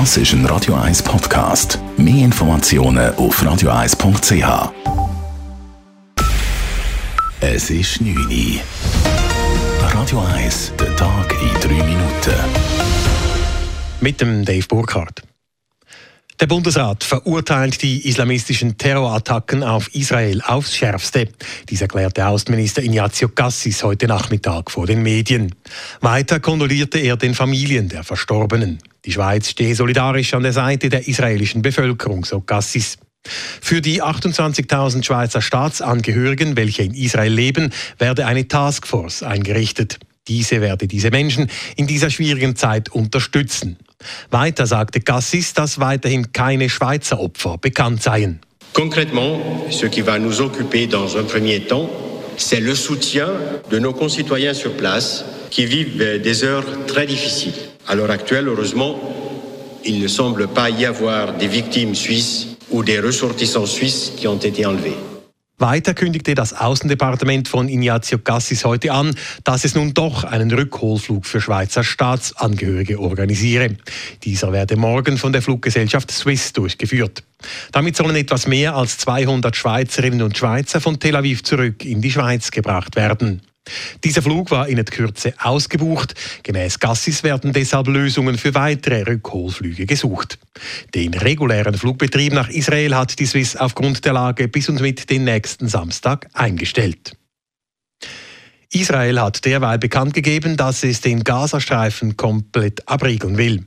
Das ist ein Radio 1 Podcast. Mehr Informationen auf radio1.ch. Es ist 9 Uhr. Radio 1, der Tag in 3 Minuten. Mit dem Dave Burkhardt. Der Bundesrat verurteilt die islamistischen Terrorattacken auf Israel aufs Schärfste. Dies erklärte Außenminister Ignazio Cassis heute Nachmittag vor den Medien. Weiter kondolierte er den Familien der Verstorbenen. Die Schweiz stehe solidarisch an der Seite der israelischen Bevölkerung, so Cassis. Für die 28.000 Schweizer Staatsangehörigen, welche in Israel leben, werde eine Taskforce eingerichtet. Diese werde diese Menschen in dieser schwierigen Zeit unterstützen. Weiter sagte Cassis, dass weiterhin keine Schweizer Opfer bekannt seien. Concrètement, ce qui va nous occuper dans un c'est le soutien de nos concitoyens sur place qui vivent des heures très difficiles. À l'heure actuelle, heureusement, il ne semble pas y avoir des victimes suisses ou des ressortissants suisses qui ont été enlevés. Weiter kündigte das Außendepartement von Ignazio Cassis heute an, dass es nun doch einen Rückholflug für Schweizer Staatsangehörige organisiere. Dieser werde morgen von der Fluggesellschaft Swiss durchgeführt. Damit sollen etwas mehr als 200 Schweizerinnen und Schweizer von Tel Aviv zurück in die Schweiz gebracht werden. Dieser Flug war in der Kürze ausgebucht. Gemäß Gassis werden deshalb Lösungen für weitere Rückholflüge gesucht. Den regulären Flugbetrieb nach Israel hat die Swiss aufgrund der Lage bis und mit den nächsten Samstag eingestellt. Israel hat derweil bekannt gegeben, dass es den Gazastreifen komplett abriegeln will.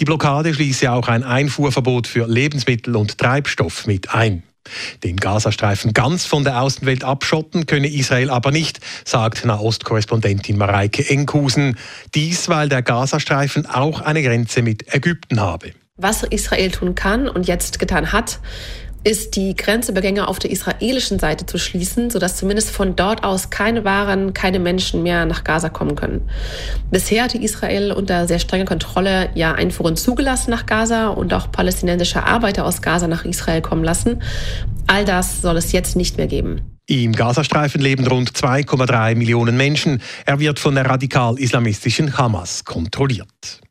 Die Blockade schließe auch ein Einfuhrverbot für Lebensmittel und Treibstoff mit ein. Den Gazastreifen ganz von der Außenwelt abschotten könne Israel aber nicht, sagt Nahostkorrespondentin Mareike Enkhusen. Dies, weil der Gazastreifen auch eine Grenze mit Ägypten habe. Was Israel tun kann und jetzt getan hat, ist die Grenzübergänge auf der israelischen Seite zu schließen, sodass zumindest von dort aus keine Waren, keine Menschen mehr nach Gaza kommen können. Bisher hatte Israel unter sehr strenger Kontrolle ja Einfuhren zugelassen nach Gaza und auch palästinensische Arbeiter aus Gaza nach Israel kommen lassen. All das soll es jetzt nicht mehr geben. Im Gazastreifen leben rund 2,3 Millionen Menschen. Er wird von der radikal-islamistischen Hamas kontrolliert.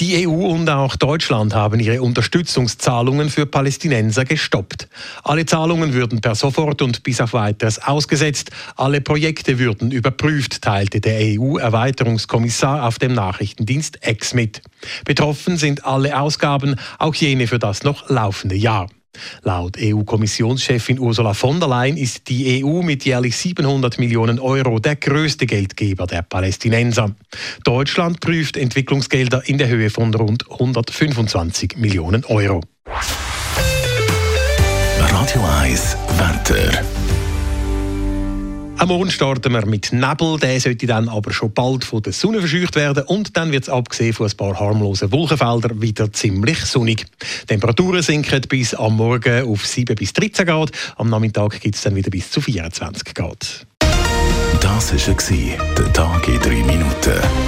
Die EU und auch Deutschland haben ihre Unterstützungszahlungen für Palästinenser gestoppt. Alle Zahlungen würden per sofort und bis auf weiteres ausgesetzt. Alle Projekte würden überprüft, teilte der EU-Erweiterungskommissar auf dem Nachrichtendienst X mit. Betroffen sind alle Ausgaben, auch jene für das noch laufende Jahr. Laut EU-Kommissionschefin Ursula von der Leyen ist die EU mit jährlich 700 Millionen Euro der größte Geldgeber der Palästinenser. Deutschland prüft Entwicklungsgelder in der Höhe von rund 125 Millionen Euro. Radio 1 Wetter. Am Morgen starten wir mit Nebel, der sollte dann aber schon bald von der Sonne verscheucht werden und dann wird es abgesehen von ein paar harmlosen Wolkenfeldern wieder ziemlich sonnig. Temperaturen sinken bis am Morgen auf 7 bis 13 Grad, am Nachmittag gibt es dann wieder bis zu 24 Grad. Das war der Tag in 3 Minuten.